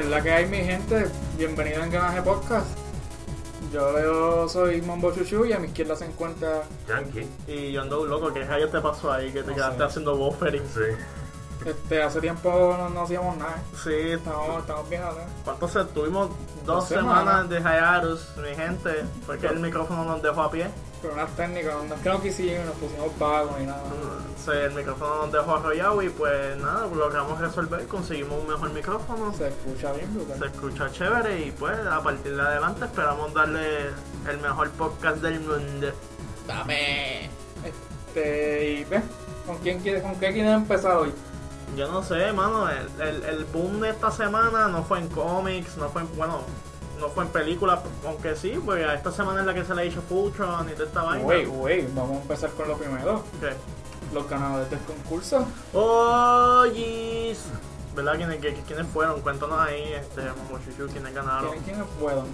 Que es la que hay, mi gente. Bienvenido a Engranaje Podcast. Yo soy Mambo Chuchu y a mi izquierda se encuentra. Yankee. Y yo ando loco, ¿qué rayo te pasó ahí? Que te No quedaste sé. haciendo buffering. Sí. Este, hace tiempo no, no hacíamos nada. Sí, Estamos, estamos bien, ¿no? ¿cuánto se? Tuvimos dos Dos semanas. semanas de hiatus, mi gente. Fue que el micrófono nos dejó a pie. Pero unas técnicas, no es que no quisimos, nos pusimos vagos ni nada. Sí, el micrófono nos dejó arrollado y pues nada, logramos resolver, conseguimos un mejor micrófono. Se escucha bien, Se brutal. escucha chévere y pues a partir de adelante esperamos darle el mejor podcast del mundo. Dame. Este, y ve, ¿con quién quieres, con qué quieres empezar hoy? Yo no sé, mano, el, el, el boom de esta semana no fue en cómics, no fue en, bueno, no fue en películas, aunque sí, pues esta semana es la que se le hizo Fultron y toda esta vaina. Wait, wait, vamos a empezar con lo primero. ¿Qué? Los ganadores del concurso. Oye, ¿verdad? ¿Quiénes, fueron? Cuéntanos ahí, este, Momochuchu, quiénes ganaron. ¿Quiénes, quiénes fueron?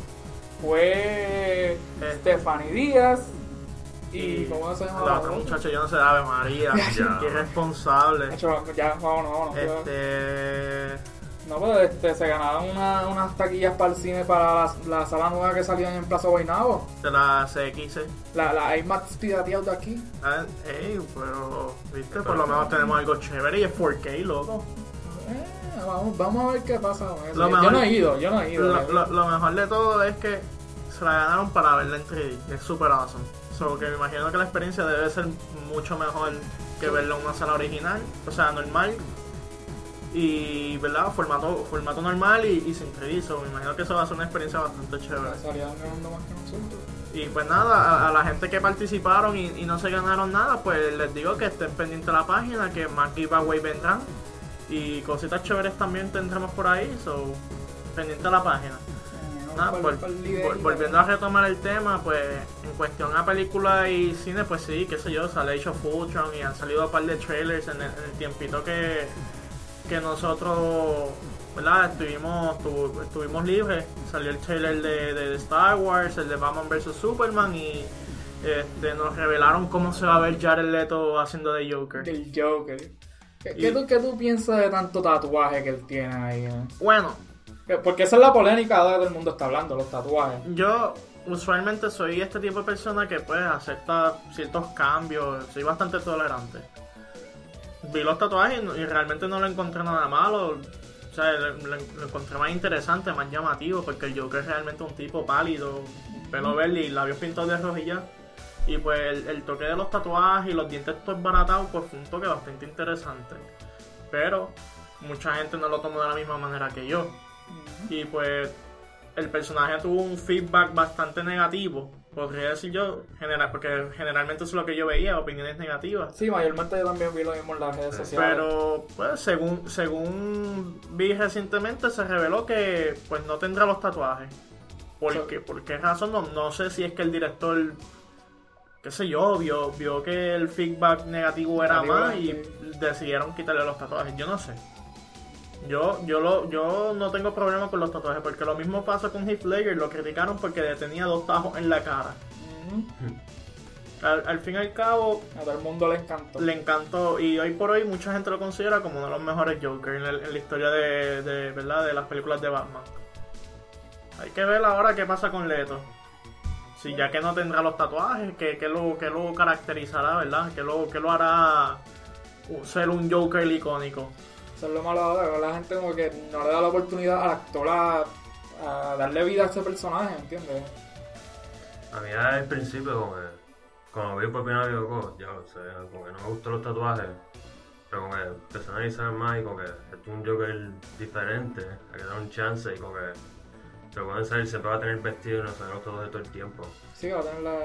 Fue Stephanie Díaz y, ¿cómo se llama? La otra muchacha, yo no sé, Ave María, qué responsable. Ya, vámonos, vámonos. Este, No, pero este, se ganaron una- unas taquillas para el cine para la, la sala nueva que salió en Plaza Guaynabo. de la CX. La, la IMAX pirateado de aquí. Ah, ey, pero, viste, por lo menos tenemos algo chévere y es 4K, loco. Eh, vamos, vamos a ver qué pasa con eso. Lo Yo mejor- no he ido, yo no he ido. Lo, lo- lo mejor de todo es que se la ganaron para verla en 3D. Es super awesome. So que me imagino que la experiencia debe ser mucho mejor que verla en una sala original, o sea, normal. Y, ¿verdad? Formato, formato normal y, y sin 3D. So, me imagino que eso va a ser una experiencia bastante chévere. Y pues nada, a, a la gente que participaron y, y no se ganaron nada, pues les digo que estén pendientes de la página, que más giveaway vendrán. Y cositas chéveres también tendremos por ahí, so pendiente de la página. Nada, volviendo a retomar el tema, pues en cuestión a película y cine, pues sí, qué sé yo, sale Age of Ultron y han salido un par de trailers en el, en el tiempito que, que nosotros, ¿verdad? Estuvimos, estu- estuvimos libres. Salió el trailer de, de Star Wars, el de Batman vs. Superman y este, nos revelaron cómo se va a ver Jared Leto haciendo de Joker. Del Joker. ¿Qué, Y- qué tú, qué tú piensas de tanto tatuaje que él tiene ahí? eh? Bueno, Que- Porque esa es la polémica ahora que todo el mundo está hablando, los tatuajes. Yo usualmente soy este tipo de persona que pues acepta ciertos cambios, soy bastante tolerante. Vi los tatuajes y, realmente no le encontré nada malo. O sea, lo, encontré más interesante, más llamativo, porque el Joker es realmente un tipo pálido, pelo verde y labios pintados de rojo y ya. Y pues el, el toque de los tatuajes y los dientes todos baratados, pues fue un toque bastante interesante. Pero mucha gente no lo tomó de la misma manera que yo. Y pues el personaje tuvo un feedback bastante negativo, podría decir yo, general, porque generalmente eso es lo que yo veía, opiniones negativas. Sí, mayormente yo también vi lo mismo en las redes sociales. Pero, pues, según, según vi recientemente, se reveló que pues no tendrá los tatuajes. ¿Por qué? ¿Por qué razón? No, no sé si es que el director, qué sé yo, vio, vio que el feedback negativo era Negativo, más y decidieron quitarle los tatuajes. Yo no sé. Yo, yo, lo, yo no tengo problema con los tatuajes, porque lo mismo pasa con Heath Ledger, lo criticaron porque tenía dos tajos en la cara. Ujú. Al, al fin y al cabo, A todo el mundo le encantó. le encantó y hoy por hoy mucha gente lo considera como uno de los mejores Joker en, el- en la historia de, de, ¿verdad? de las películas de Batman. Hay que ver ahora qué pasa con Leto. Si ya que no tendrá los tatuajes, que, que lo, que lo caracterizará, ¿verdad? Que lo, que lo hará ser un Joker icónico. Eso es lo malo ahora, que la gente como que no le da la oportunidad al actor a, a darle vida a ese personaje, ¿entiendes? A mí al principio, como que, cuando vi por primera vez, digo, "Oh, ya, o sea, como que no me gustan los tatuajes. Pero como que empecé a analizar más y como que esto es un Joker diferente, hay que dar un chance y como que se pueden salir, siempre va a tener vestido y no se los tatuajes todo el tiempo. Sí, va a tener la...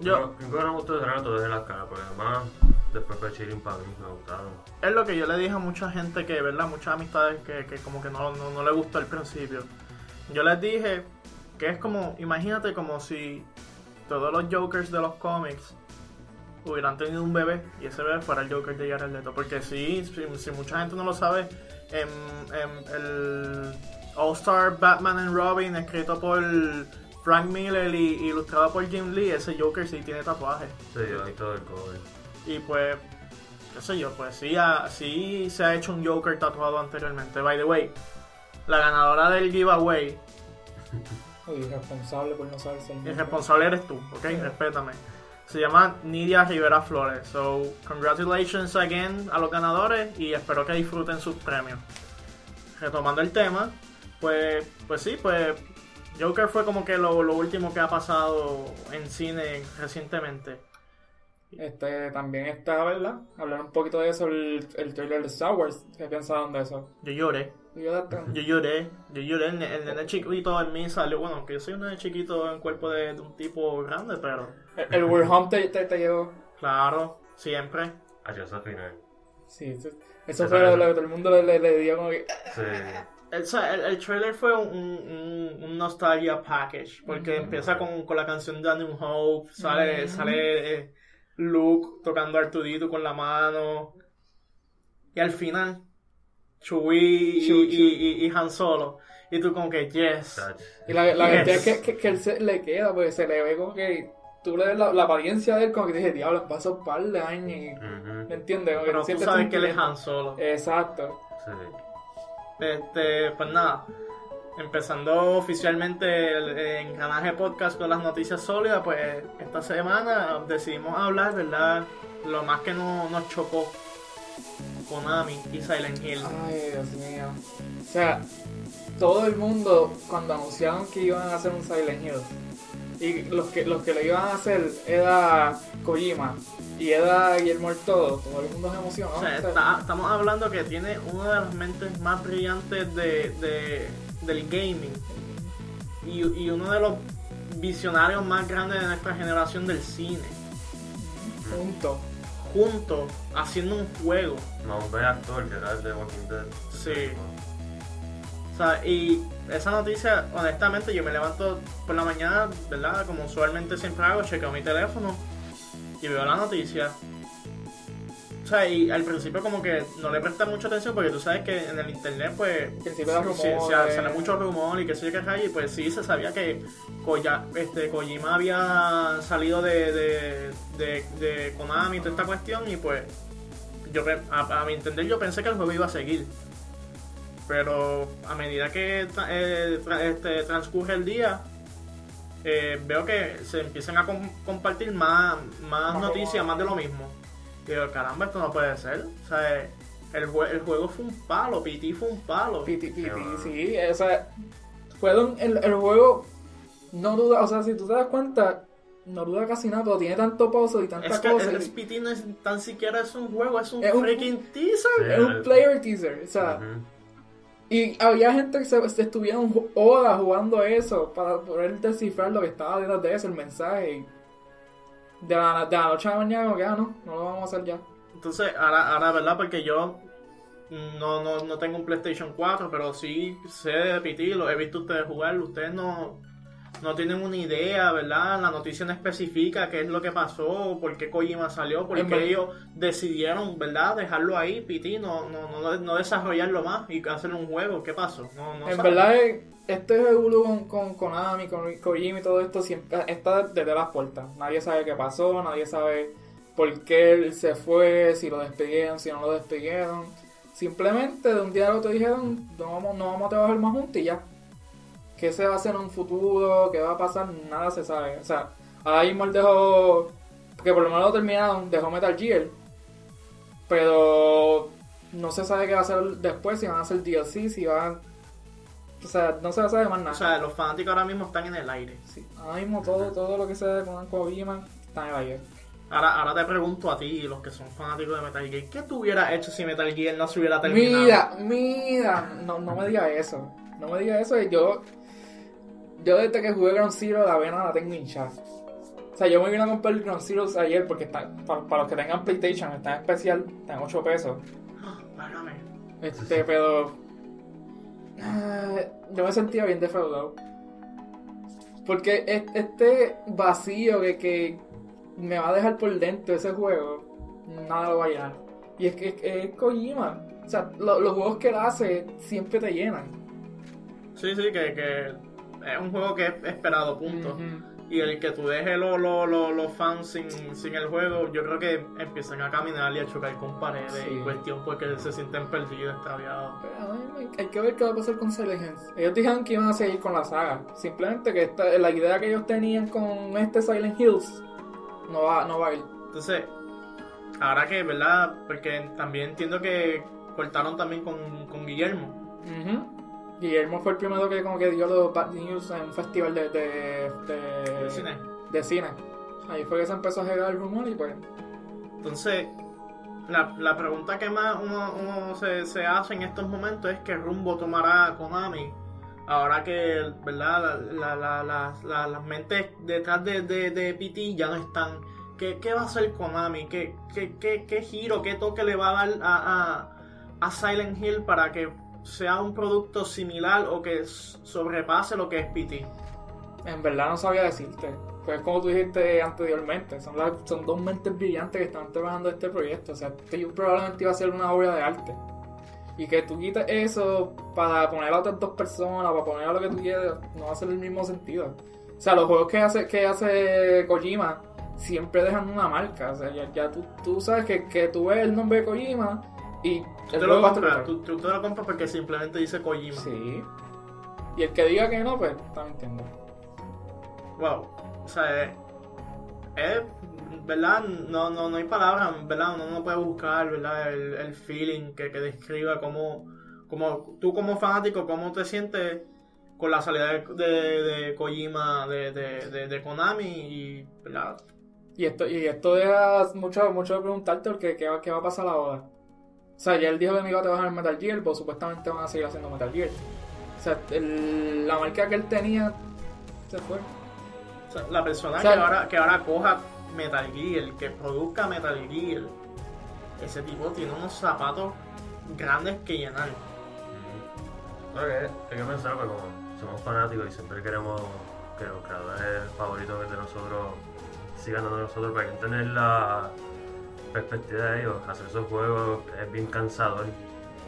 Yo, no me gustó tener los tatuajes en la cara, porque además después fue chilling para mí, me gustaron. es lo que yo le dije a mucha gente que, ¿verdad? Muchas amistades que, que como que no, no, no le gustó al principio. Yo les dije que es como, imagínate como si todos los Jokers de los cómics hubieran tenido un bebé y ese bebé fuera el Joker de Jared Leto. Porque si, si, si mucha gente no lo sabe, en, en el All Star Batman and Robin, escrito por Frank Miller y ilustrado por Jim Lee, ese Joker sí tiene tatuajes. Sí, todo el cover. Y pues, qué sé yo, pues sí, ha- sí se ha hecho un Joker tatuado anteriormente. By the way, la ganadora del giveaway, Uy, responsable por no saber ser el responsable eres tú, ¿ok? Respétame. Se llama Nidia Rivera Flores. So, congratulations again a los ganadores y espero que disfruten sus premios. Retomando el tema, pues, pues sí, pues Joker fue como que lo, lo último que ha pasado en cine recientemente. Este, también está, ¿verdad? Hablar un poquito de eso, el, el trailer de Star Wars. ¿Qué pensaron de eso? Yo lloré, yo, yo lloré, yo lloré. El, el nene chiquito en mí salió, bueno, aunque yo soy un nene chiquito en cuerpo de, de un tipo grande, pero el, el Home te, te, te llegó. claro, siempre. Yo esa final. Sí, eso, eso fue lo, lo que todo el mundo le, le, le dio como que. Sí. El, o sea, el, el trailer fue un, un, un nostalgia package, porque empieza con, con la canción de New Hope, sale, sale eh, Luke tocando a Artudito con la mano, y al final, Chewie y, y, y- y Han Solo, y tú como que, yes. Y la, la Yes. verdad es que, que, que él se, le queda, porque se le ve como que. Tú le ves la, la apariencia de él, como que dije, diablo, pasó un par de años y. ¿Me entiendes? Como que pero tú sabes que él es. Han Solo. Exacto. Sí. Este, pues nada, empezando oficialmente el, el engranaje podcast con las noticias sólidas, pues esta semana decidimos hablar, ¿verdad? Lo más que no, nos chocó Konami y Silent Hill. Ay, Dios mío. O sea, todo el mundo, cuando anunciaron que iban a hacer un Silent Hill, y los que, los que lo iban a hacer era Kojima y era Guillermo del Todo, todo el mundo se emocionó. O sea, está- estamos hablando que tiene una de las mentes más brillantes de, de- del gaming y, y uno de los visionarios más grandes de nuestra generación del cine, punto. juntos haciendo un juego. No, un buen actor que era el de Walking Dead. Sí. O sea, y esa noticia, honestamente, yo me levanto por la mañana, ¿verdad? Como usualmente siempre hago, chequeo mi teléfono y veo la noticia. O sea, y al principio como que no le presté mucha atención porque tú sabes que en el internet, pues, sí, rumores. se, sale mucho rumor y qué sé yo qué rayo, y pues sí, se sabía que Koya- este, Kojima había salido de, de, de, de Konami y toda esta cuestión, y pues yo a, a mi entender yo pensé que el juego iba a seguir. Pero a medida que eh, tra- este, transcurre el día, eh, veo que se empiezan a com- compartir más, más noticias, más de lo mismo. Y digo, caramba, esto no puede ser. O sea, el, jue- el juego fue un palo, PT fue un palo. Piti, piti, Qué bueno. sí, o sea, fue un- el, el juego, no duda, o sea, si tú te das cuenta, no duda casi nada, pero tiene tanto pozo y tanta Es que cosa. el y- PT no es tan siquiera es un juego, es un Es un- freaking teaser. Sí. es un player teaser, o sea, Ujú. Y había gente que se, se estuvieron horas jugando eso para poder descifrar lo que estaba detrás de eso, el mensaje. de, la, de la noche a la mañana, ah, no, no lo vamos a hacer ya. Entonces, ahora, ahora, ¿verdad? Porque yo no, no, no tengo un PlayStation 4, pero sí sé de he visto ustedes jugar. Ustedes no, no tienen una idea, ¿verdad? La noticia no especifica qué es lo que pasó, por qué Kojima salió, por qué ellos decidieron, ¿verdad? Dejarlo ahí, PT, no, no, no, no desarrollarlo más y hacer un juego. ¿Qué pasó? No, no en saben. verdad, eh, este revuelo con, con Konami, con Kojima y todo esto siempre está desde las puertas. Nadie sabe qué pasó, nadie sabe por qué él se fue, si lo despidieron, si no lo despidieron. Simplemente de un día a otro dijeron, no vamos, no vamos a trabajar más juntos y ya. ¿Qué se va a hacer en un futuro? ¿Qué va a pasar? Nada se sabe. O sea, ahora mismo él dejó, que por lo menos lo terminaron, dejó Metal Gear. Pero no se sabe qué va a hacer después, si van a hacer DLC, si van... O sea, no se sabe más nada. O sea, los fanáticos ahora mismo están en el aire. Sí, ahora mismo todo, todo lo que se ve con Kojima está en el aire. Ahora, ahora te pregunto a ti los que son fanáticos de Metal Gear, ¿qué tú hubieras hecho si Metal Gear no se hubiera terminado? Mira, mira, no, no me digas eso. No me digas eso. Yo, yo desde que jugué Ground Zero la vena la tengo hinchada. O sea, yo me vine a comprar el Ground Zero ayer porque está, para, para los que tengan PlayStation está en especial, está en 8 pesos. Ah. Este, pero. ah, yo me sentía bien defraudado. Porque es- este vacío que, que me va a dejar por dentro ese juego, nada lo va a llenar. Y es que es, es Kojima. O sea, lo- los juegos que él hace siempre te llenan. Sí, sí, que, que es un juego que es esperado, punto. Y el que tú dejes los lo, lo- los fans sin, sin el juego, yo creo que empiezan a caminar y a chocar con paredes Sí. y cuestión porque se sienten perdidos, extraviados. Pero, ay, hay que ver qué va a pasar con Silent Hills. Ellos dijeron que iban a seguir con la saga. Simplemente que esta, la idea que ellos tenían con este Silent Hills no va, no va a ir. Entonces, ahora que, ¿verdad? Porque también entiendo que cortaron también con, con Guillermo. Ujú. Guillermo fue el primero que como que dio los bad news en un festival de, de, de, ¿De cine? de cine. Ahí fue que se empezó a llegar el rumor y pues... Entonces, la, la pregunta que más uno, uno se, se hace en estos momentos es qué rumbo tomará Konami ahora que, ¿verdad? La- la- la- la- la- las mentes detrás de, de, de PT ya no están. ¿Qué, qué va a hacer Konami? ¿Qué, qué, qué, qué giro, qué toque le va a dar a, a, a Silent Hill para que sea un producto similar o que sobrepase lo que es PT? En verdad no sabía decirte. Pues como tú dijiste anteriormente, son, las- son dos mentes brillantes que están trabajando este proyecto. O sea, este probablemente iba a ser una obra de arte. Y que tú quites eso para poner a otras dos personas, para poner a lo que tú quieres, no va a ser el mismo sentido. O sea, los juegos que hace, que hace Kojima siempre dejan una marca. O sea, ya, ya tú, tú sabes que, que tú ves el nombre de Kojima y Tú lo compras, tú, tú te lo compras porque simplemente dice Kojima. Sí. Y el que diga que no, pues está mintiendo. Wow. O sea, es, es- ¿verdad? No, no, no hay palabras, ¿verdad? Uno no puede buscar, ¿verdad? El, el feeling que, que describa cómo, cómo tú como fanático, cómo te sientes con la salida de, de, de Kojima, de, de, de, de Konami y, ¿verdad? Y esto, y esto deja mucho, mucho de preguntarte porque qué, qué va a pasar ahora. O sea, ya él dijo que no iba a trabajar en Metal Gear, pues supuestamente van a seguir haciendo Metal Gear. O sea, el- la marca que él tenía se fue. O sea, la persona O sea, que, ahora, que ahora coja Metal Gear, que produzca Metal Gear, ese tipo tiene unos zapatos grandes que llenar. Creo que hay que pensar que como somos fanáticos y siempre queremos que los creadores favoritos de nosotros sigan dando nosotros, pero hay que tener la perspectiva de ellos. Hacer esos juegos es bien cansador.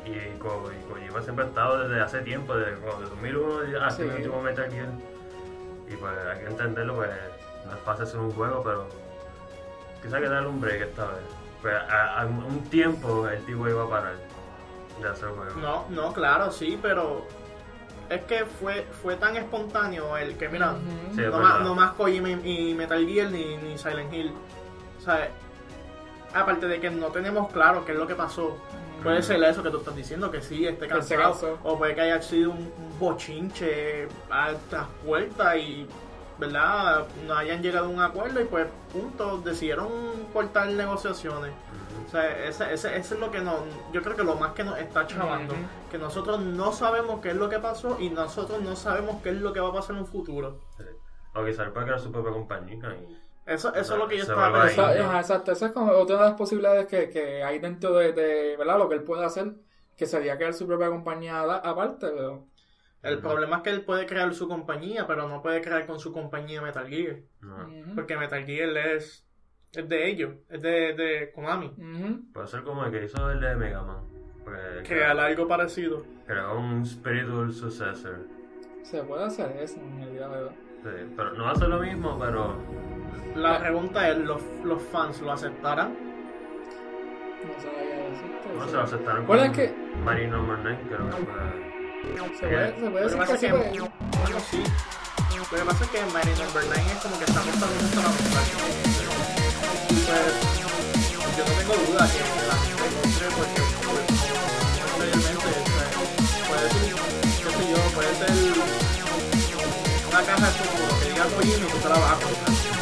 Y, Ko- y Kojima siempre ha estado desde hace tiempo, desde, como de 2001 hasta Sí. el último Metal Gear. Y pues hay que entenderlo, pues no es fácil hacer un juego, pero quizá hay que darle un break esta vez. Pues a, a un tiempo el tipo iba a parar de hacer juegos. No, no, claro, sí, pero es que fue, fue tan espontáneo el que, mira. Sí, no, más, no más Kojima y, y Metal Gear ni, ni Silent Hill. O sea, aparte de que no tenemos claro qué es lo que pasó. Puede ser eso que tú estás diciendo, que sí, esté cansado. O puede que haya sido un, un bochinche a estas puertas y, ¿verdad? No hayan llegado a un acuerdo y pues, punto, decidieron cortar negociaciones. O sea, ese, ese, ese es lo que nos, yo creo que lo más que nos está chavando. Que nosotros no sabemos qué es lo que pasó y nosotros no sabemos qué es lo que va a pasar en un futuro. O quizás puede crear su propia compañía y Eso, eso es lo que yo estaba. Esa- pensando. exacto, esa es como otra de las posibilidades que, que hay dentro de, de, ¿verdad? Lo que él puede hacer, que sería crear su propia compañía aparte, pero... El problema es que él puede crear su compañía, pero no puede crear con su compañía Metal Gear. Porque Metal Gear es, es de ellos, es de, de Konami. Puede ser como el que hizo el de Mega Man. Porque Crear algo parecido. creó un spiritual successor. Se puede hacer eso en realidad, ¿verdad? Sí, pero no va a ser lo mismo, pero La pregunta es, ¿los, los fans lo aceptarán? No sabía decirte. no se lo aceptaron Bueno, con es que- Marine Number 9, creo que fue. Se puede, se puede Lo que decir pasa que es que, sí, pero- bueno, sí. Lo que pasa es que Marine Number 9 es como que está apostando mucho a la pues, yo no tengo duda que la gente compre porque, pues, anteriormente, pues, puede ser, qué sé yo, puede ser una caja de fútbol que diga Kojima y tú te la vas a comprar.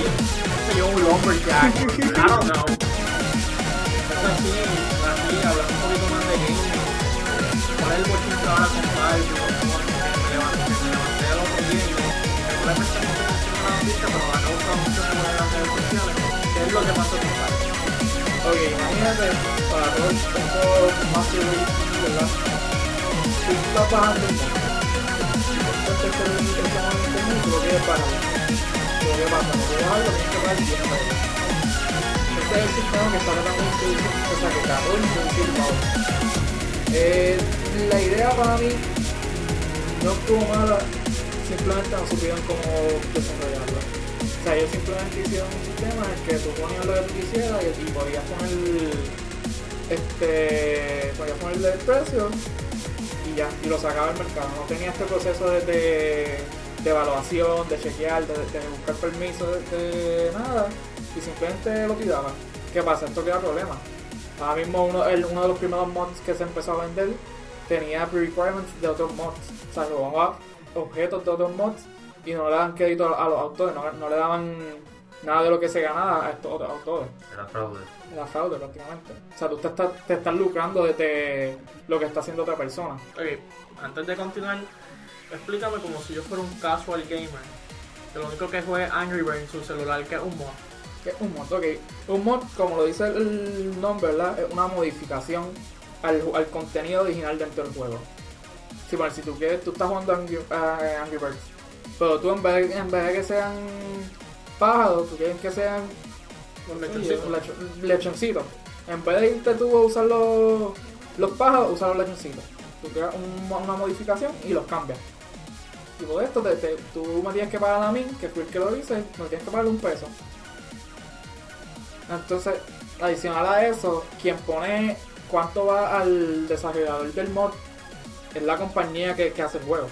Actually, only offered Jack. I don't know. It's a thing. Así, hablando un poquito más de gaming. ¿Cuál es el bochín que ahora comprar? Yo me levanté, me levanté el otro día y yo seguramente no se menciona una noticia, pero la causa mucho por las redes sociales. ¿Qué es lo que pasó con Jack? Ok, imagínate para todos un poco más seguros, ¿verdad? Tú estás bajando un poco. Entonces, te intercambian en común, tú lo quieres para. Tienes que pagar 10 pesos. Este es el sistema que está tratando de o sea, que trató de introducir Valve. Eh, la idea para mí no estuvo mala, simplemente no supieron cómo desarrollarla. O sea, ellos simplemente hicieron un sistema en el que tú ponías lo que tú quisieras y, podías poner este podías ponerle el precio y ya, y lo sacaba al mercado. No tenía este proceso de, de, de evaluación, de chequear, de, de buscar permiso, de, de nada, y simplemente lo tiraba. ¿Qué pasa? Esto crea problemas. Ahora mismo uno, el- uno de los primeros mods que se empezó a vender tenía pre-requirements de otros mods. O sea, robaba objetos de otros mods y no le daban crédito a los autores, no, no le daban nada de lo que se ganaba a estos otros autores. Era fraude. Era fraude prácticamente. O sea, tú te estás, te estás lucrando de lo que está haciendo otra persona. Ok, antes de continuar, explícame como si yo fuera un casual gamer. Que lo único que juegue es Angry Birds en su celular, que es un mod. ¿Qué es un mod? Ok, un mod, como lo dice el nombre, ¿verdad? Es una modificación al, al contenido original dentro del juego. Sí, bueno, si tú quieres, tú estás jugando Angry, a Angry Birds, pero tú en vez, en vez de que sean pájaros, tú quieres que sean lechoncitos. lecho- lechoncitos. En vez de irte tú a usar los, los pájaros, usar los lechoncitos. Tú creas un- una modificación y los cambias. Y por esto te, te- tú me tienes que pagar a mí, que fui el que lo hice, me tienes que pagar un peso. Entonces, adicional a eso, quien pone cuánto va al desarrollador del mod es la compañía que, que hace el juego.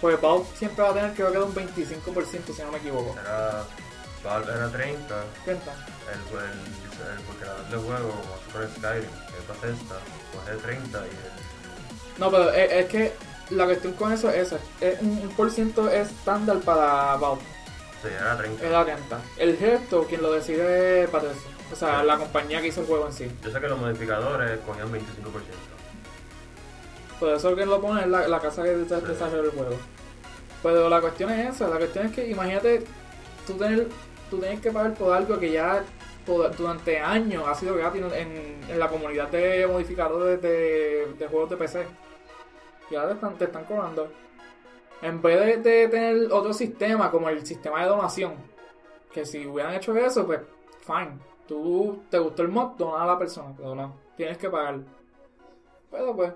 Pues Valve siempre va a tener que un 25% si no me equivoco. Era, Valve era 30, Cuenta. el, el, el, creador del juego, como Super Skyrim, que es Bethesda, coge 30 y el, No, pero es, es que la cuestión con eso es eso. Es un, un por ciento estándar para Valve. sí, era 30. Es la renta. El resto, quien lo decide es Bethesda. O sea, la compañía que hizo el juego en sí. Yo sé que los modificadores cogían 25%. Por eso que lo pone es la, la casa que Sí. desarrolla el juego. Pero la cuestión es esa. La cuestión es que imagínate tú tener, tú tienes que pagar por algo que ya por- durante años ha sido gratis en, en la comunidad de modificadores de, de juegos de PC. Y ahora te están, te están cobrando. En vez de, de tener otro sistema como el sistema de donación, que si hubieran hecho eso, pues fine. Tú te gustó el mod, dona a la persona, pero no, tienes que pagar. Pero pues,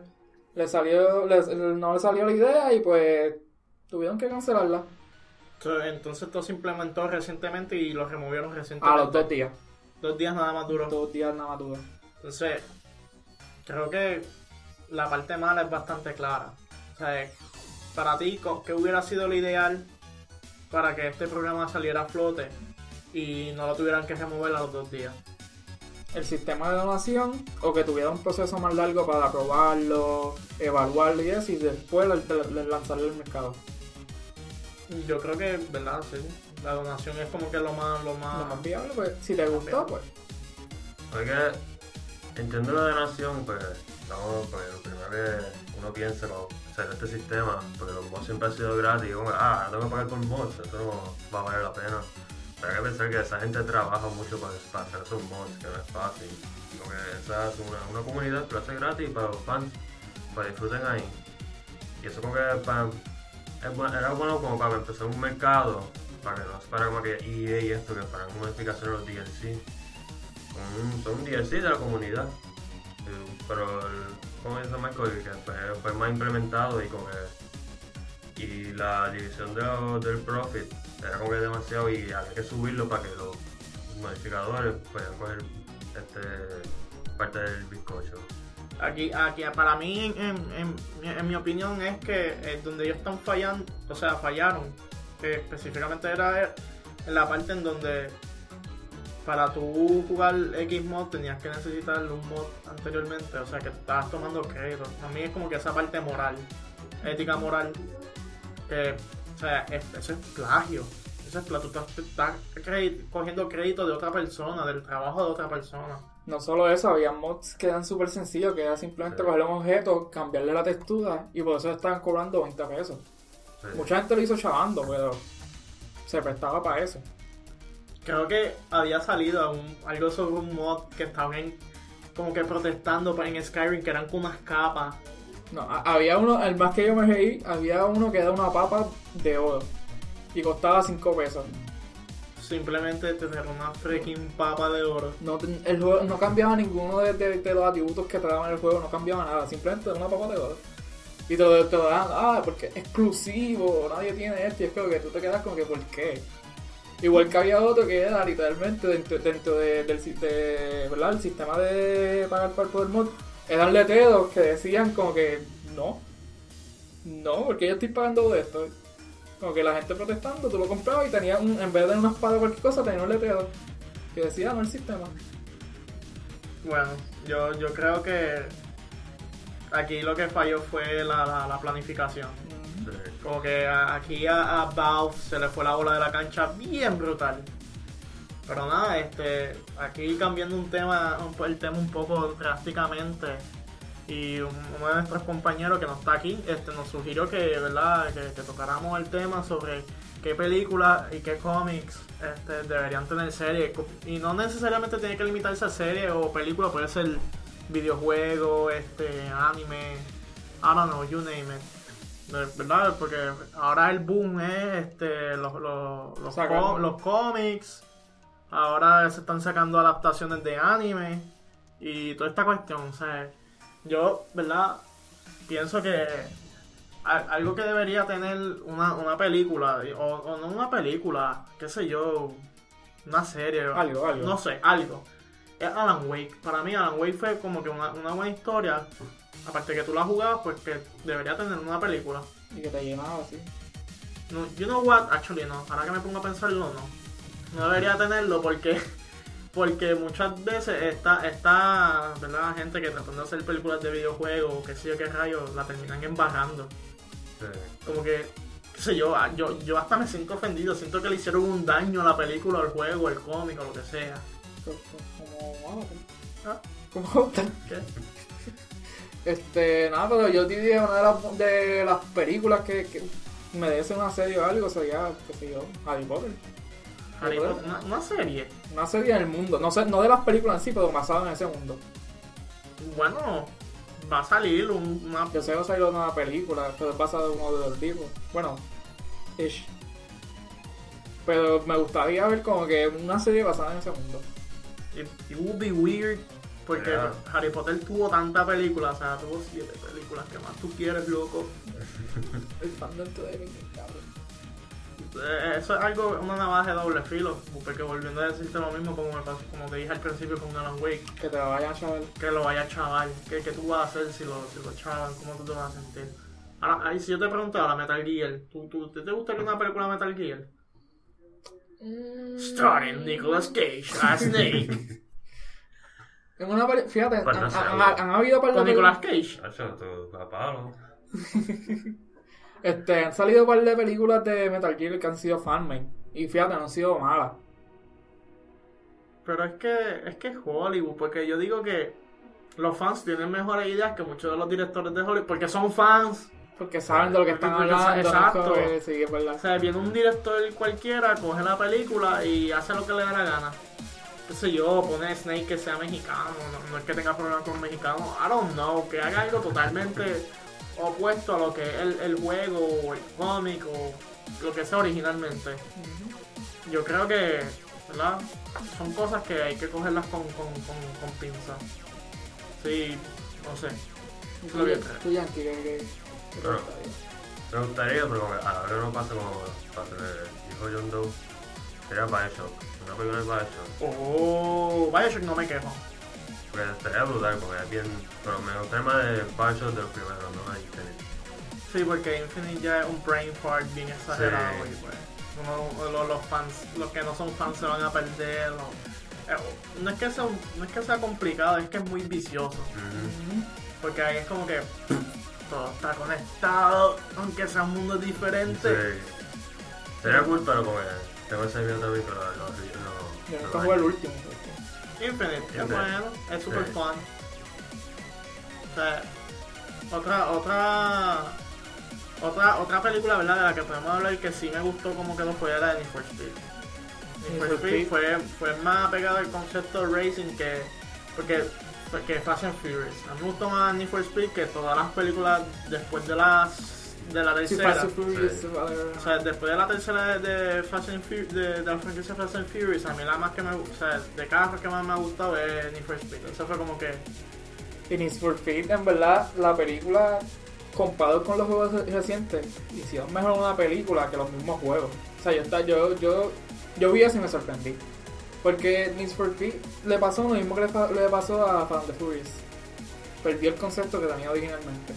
le salió, no le salió la idea y pues tuvieron que cancelarla Entonces esto se implementó recientemente y lo removieron recientemente. a los dos días. Dos días nada más duró. Dos días nada más tuve. Entonces, creo que la parte mala es bastante clara. O sea, para ti, ¿qué hubiera sido lo ideal para que este programa saliera a flote y no lo tuvieran que remover a los dos días? El sistema de donación o que tuviera un proceso más largo para aprobarlo, evaluarlo y eso y después lanzarlo al mercado. Yo creo que, ¿verdad? Sí. La donación es como que lo más... Lo más... Lo más viable, pues si te gustó, pues Porque entiendo la donación, pues, estamos, pues lo primero que uno piensa cuando sale este sistema, porque los mods siempre han sido gratis, como, ah, tengo que pagar por mods, eso no va a valer la pena. Pero hay que pensar que esa gente trabaja mucho para, para hacer esos mods, que no es fácil. Y como que esa es una, una comunidad que lo hace gratis para los fans, para disfruten ahí. Y eso como que para, era bueno como para empezar un mercado, para que no se para como que EA y esto, que paran modificaciones los DLC son un DLC de la comunidad. Eh, Pero, el- como dice Michael, que fue, más implementado y como que. Y la división de del profit era como que demasiado y había que subirlo para que los modificadores puedan coger este, parte del bizcocho. Aquí, aquí para mí, en, en- en- mi opinión, es que eh, donde ellos están fallando, o sea, fallaron, específicamente era en la parte en donde para tú jugar X mod tenías que necesitar un mod anteriormente, o sea, que estabas tomando crédito. A mí es como que esa parte moral, ética moral, que, o sea, es- eso es plagio. Eso es plagio. Tú estás, cogiendo crédito de otra persona, del trabajo de otra persona. no solo eso, había mods que eran súper sencillos, que era simplemente Sí. coger un objeto, cambiarle la textura y por eso estaban cobrando 20 pesos. Sí. Mucha gente lo hizo chavando, pero se prestaba para eso. Creo que había salido un- algo sobre un mod que estaba en, como que protestando pa- en Skyrim que eran con unas capas. No, había uno, el más que yo me reí, había uno que era una papa de oro. Y costaba 5 pesos. Simplemente tener una freaking papa de oro. No, el juego no cambiaba ninguno de, de- de los atributos que te daban el juego, no cambiaba nada, simplemente era una papa de oro. Y te lo, te lo dan, ah, porque es exclusivo, nadie tiene esto, y es que tú te quedas como que, ¿por qué? Igual que había otro que era literalmente dentro, dentro de- del de- ¿verdad? sistema de pagar el poder mod, eran letreros que decían como que, no, no, porque yo estoy pagando de esto. Como que la gente protestando, tú lo comprabas y tenía un, en vez de una espada o cualquier cosa, tenía un letrero que decía no el sistema. Bueno, yo, yo creo que aquí lo que falló fue la, la- la planificación. Como que aquí a, a Valve se le fue la bola de la cancha bien brutal. Pero nada, este, aquí cambiando un tema, el tema un poco drásticamente. Y un- uno de nuestros compañeros que no está aquí, este, nos sugirió que, ¿verdad? Que tocáramos el tema sobre qué películas y qué cómics este, deberían tener serie. Y no necesariamente tiene que limitarse a serie o película, puede ser videojuego, este, anime, I don't know, you name it. ¿Verdad? Porque ahora el boom es este, los, los, los, los cómics. Ahora se están sacando adaptaciones de anime. Y toda esta cuestión. O sea, yo, ¿verdad? Pienso que algo que debería tener una, una película, o, o no una película, qué sé yo, una serie, Algo, algo. no sé, algo. Es Alan Wake. Para mí Alan Wake fue como que una, una buena historia. Aparte que tú la jugabas, pues que debería tener una película. Y que te llenaba así. No, you know what? Actually no. Ahora que me pongo a pensarlo, no. No debería tenerlo porque porque muchas veces esta, esta ¿verdad? gente que tratando de hacer películas de videojuegos o qué sé yo qué rayos, la terminan embarrando. Sí. Como que, qué sé yo, ah, yo, yo hasta me siento ofendido, siento que le hicieron un daño a la película, al juego, al cómic o lo que sea. Co- co- Como. Ah. Como Avatar. ¿Qué? Este, nada, pero yo diría una de las, de las películas que, que merece una serie o algo sería, qué sé yo, Harry Potter. Harry Potter. Una, una serie. Una serie del mundo. No sé, no de las películas en sí, pero basada en ese mundo. Bueno, va a salir un- una... Yo sé que salió una película, pero es basada en uno de los libros. Bueno, ish. Pero me gustaría ver como que una serie basada en ese mundo. It, it would be weird porque Yeah. Harry Potter tuvo tanta película, o sea, tuvo siete películas que más tú quieres, loco. El fandom cabrón. Eh, Eso es algo, una navaja de doble filo, porque volviendo a decirte lo mismo como, me pasó, como te dije al principio con Alan Wake, Que te la vayan a chaval. que lo vaya a chaval, ¿qué, qué tú vas a hacer si lo, si lo chavan? ¿Cómo tú te vas a sentir? Ahora, ahí, si yo te pregunto ahora, Metal Gear, ¿tú, tú, ¿te, te gustaría una película de Metal Gear? Starring Nicolas Cage as Snake. En una peli- fíjate, Pues no han, sé, han- habido par de ¿Con Nicolas películas- Cage? Hacho, tú. Este, han salido un par de películas de Metal Gear que han sido fanmade. Y fíjate, no han sido malas. Pero es que es que es Hollywood, porque yo digo que los fans tienen mejores ideas que muchos de los directores de Hollywood, porque son fans. Porque saben de lo que están Porque- hablando. ¿no? exacto. Como que Sí, es verdad. O sea, viene un director cualquiera, coge la película y hace lo que le da la gana. Qué sé yo, pone a Snake que sea mexicano, no, no es que tenga problemas con mexicanos, I don't know, que haga algo totalmente opuesto a lo que es el, el juego o el cómic o lo que sea originalmente. Yo creo que, ¿verdad? Son cosas que hay que cogerlas con, con, con, con pinzas. Sí, no sé. Tú, Lo que- tú, te Pero- gustaría. Me gustaría, pero como que a la vez no pasa como pasa el dijo John Doe. Sería Bioshock. Película de Bioshock. Oh, Bioshock no me quejo. Porque estaría brutal, porque es bien. Pero me gustaría más de Bioshock de los primeros, no de Infinite. Sí, porque Infinite ya es un brain fart bien exagerado Sí. y pues uno- los, los fans, los que no son fans se van a perder. eh, no, es que sea, un- no es que sea complicado, es que es muy vicioso. Porque ahí es como que todo está conectado, aunque sean mundos diferentes. Sí. Sería cool, pero como ese miedo también con los. los, los, Yo los nunca jugué el último. Infinite, es bueno, es super Sí. fun. O sea, otra, otra, otra, otra película, ¿verdad? De la que podemos hablar que sí me gustó como quedó fue la de Need for Speed. Need for Speed fue, fue más pegado al concepto de racing que, porque que Fast and Furious. A mí me gustó más Need for Speed que todas las películas después de las de la tercera. Furious, Sí. O sea, después de la tercera de, de Fast and Fu- de, de la franquicia Fast and Furious, a mí la más que me o sea, de carros que más me ha gustado es Need for Speed. Eso fue como que Y Need for Speed, en verdad, la película, comparado con los juegos re- recientes, hicieron mejor una película que los mismos juegos. O sea, yo, está- yo, yo, yo vi eso y me sorprendí. Porque Need for Speed le pasó lo mismo que le, le pasó a Fast and Furious. Perdió el concepto que tenía originalmente.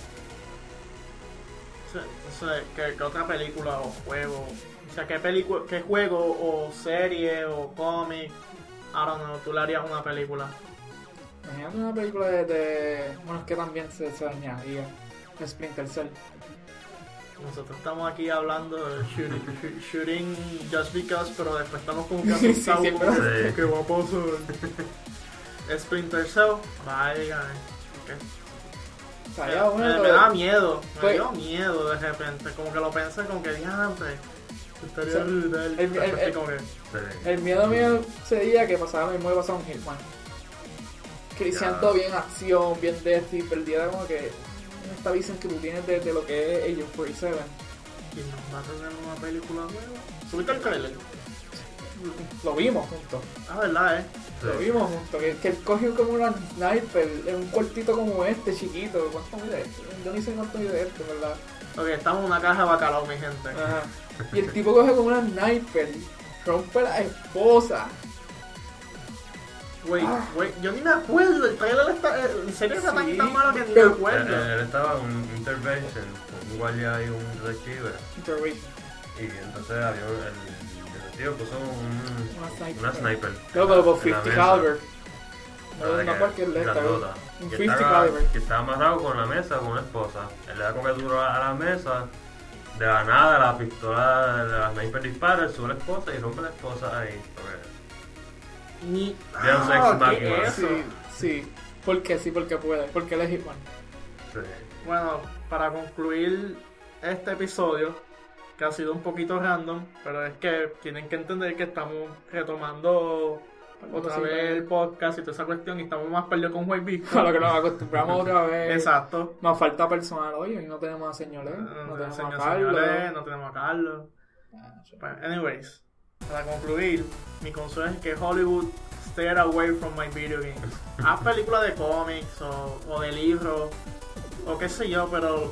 O sea, que otra película o juego, o sea, qué película, qué juego o serie o cómic, I don't know, tú le harías una película. Imagínate una película de, de- Bueno, es que también se, se añadía Splinter Cell. Nosotros estamos aquí hablando de shooting, shoo- shooting just because, pero después estamos como que Sí, sí, asustados sí, pero- que, ¿qué va a pasar? Splinter Cell, vaya. Me, me da miedo, me Pues- dio miedo de repente, como que lo pensé como que diantre, estaría O sea, brutal, el- el- el- como que, Sí. El miedo mío sería que pasara lo mismo que pasaba en Hitman. Que hicieran todo bien acción, bien de y perdiera como que esta visión que tú tienes de, de lo que es Agent 47. y nos va a tener una película nueva. ¿Subiste el trailer? Lo vimos juntos, Ah, verdad, eh. Sí. lo vimos juntos. Que, que él cogió como una sniper en un cuartito como este, chiquito. ¿Cuánto mide esto? Yo ni sé cuánto mide esto, ¿verdad? Ok, estamos en una caja de bacalao, mi gente. Ajá. Y el tipo coge como una sniper, rompe la esposa. Wait, Ah. yo ni me acuerdo, el trailer está, eh, en serio está tan, Sí, tan malo que ni me acuerdo. él estaba en un intervention con un guardia y un detective. Intervention. Y entonces había el detective puso un, Una sniper. una sniper. No, en la 50 mesa. caliber. No, de no que- cualquier letra. grandota. Un Que 50 estaba- caliber. Que estaba amarrado con la mesa con una esposa. Él le da como que duro a la mesa. De la nada, la pistola de la sniper dispara, sube la esposa y rompe la esposa ahí. Ni. Ah. ¿qué es eso? Sí, sí. Porque sí, porque puede. Porque él es Hitman. Sí. Bueno, para concluir este episodio, que ha sido un poquito random, pero es que tienen que entender que estamos retomando otra vez el podcast y toda esa cuestión y estamos más perdidos con White Beast. A lo que nos acostumbramos otra vez. Exacto. Nos falta personal hoy. Hoy no tenemos a señores. Eh, No tenemos señor- a Carlos. señores, no tenemos a Carlos. Ah, sí. Pues, anyways, para concluir, mi consejo es que Hollywood stay away from my video games. Haz películas de cómics o, o de libros o qué sé yo, pero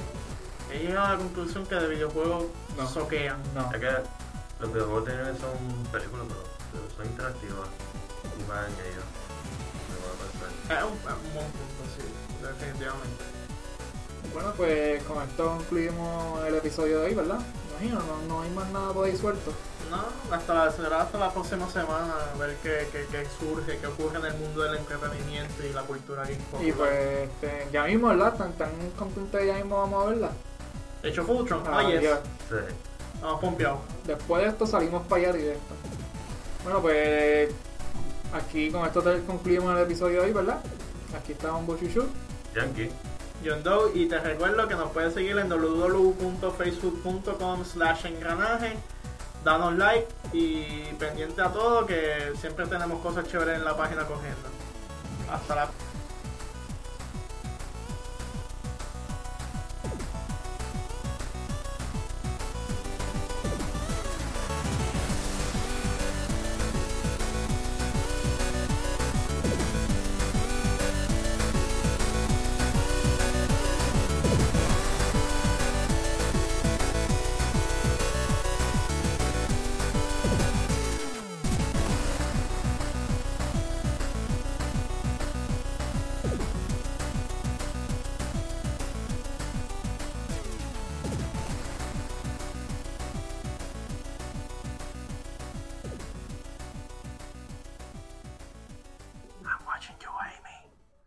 he llegado a la conclusión que de videojuegos No. soquean. No. Es que los videojuegos tienen que son películas, pero, pero son interactivas. A pensar. Es un, es un buen punto, sí, definitivamente. Bueno, pues con esto concluimos el episodio de hoy, ¿verdad? Imagino, no, no hay más nada por ahí suelto. No, hasta la, será hasta la próxima semana a ver qué, qué, qué surge, qué ocurre en el mundo del entretenimiento y la cultura geek Y pues este, ya mismo, ¿verdad? Tan, tan contentos ya mismo vamos a verla. De hecho, Fultron, Ah, ah, yes. ya. Sí. Vamos pompeados. Después de esto salimos para allá directo. Bueno, pues aquí con esto concluimos el episodio de hoy, ¿verdad? Aquí está un Bochuchu. Yankee. John Doe y te recuerdo que nos puedes seguir en www.facebook.com slash engranaje danos like y pendiente a todo que siempre tenemos cosas chéveres en la página corriendo hasta la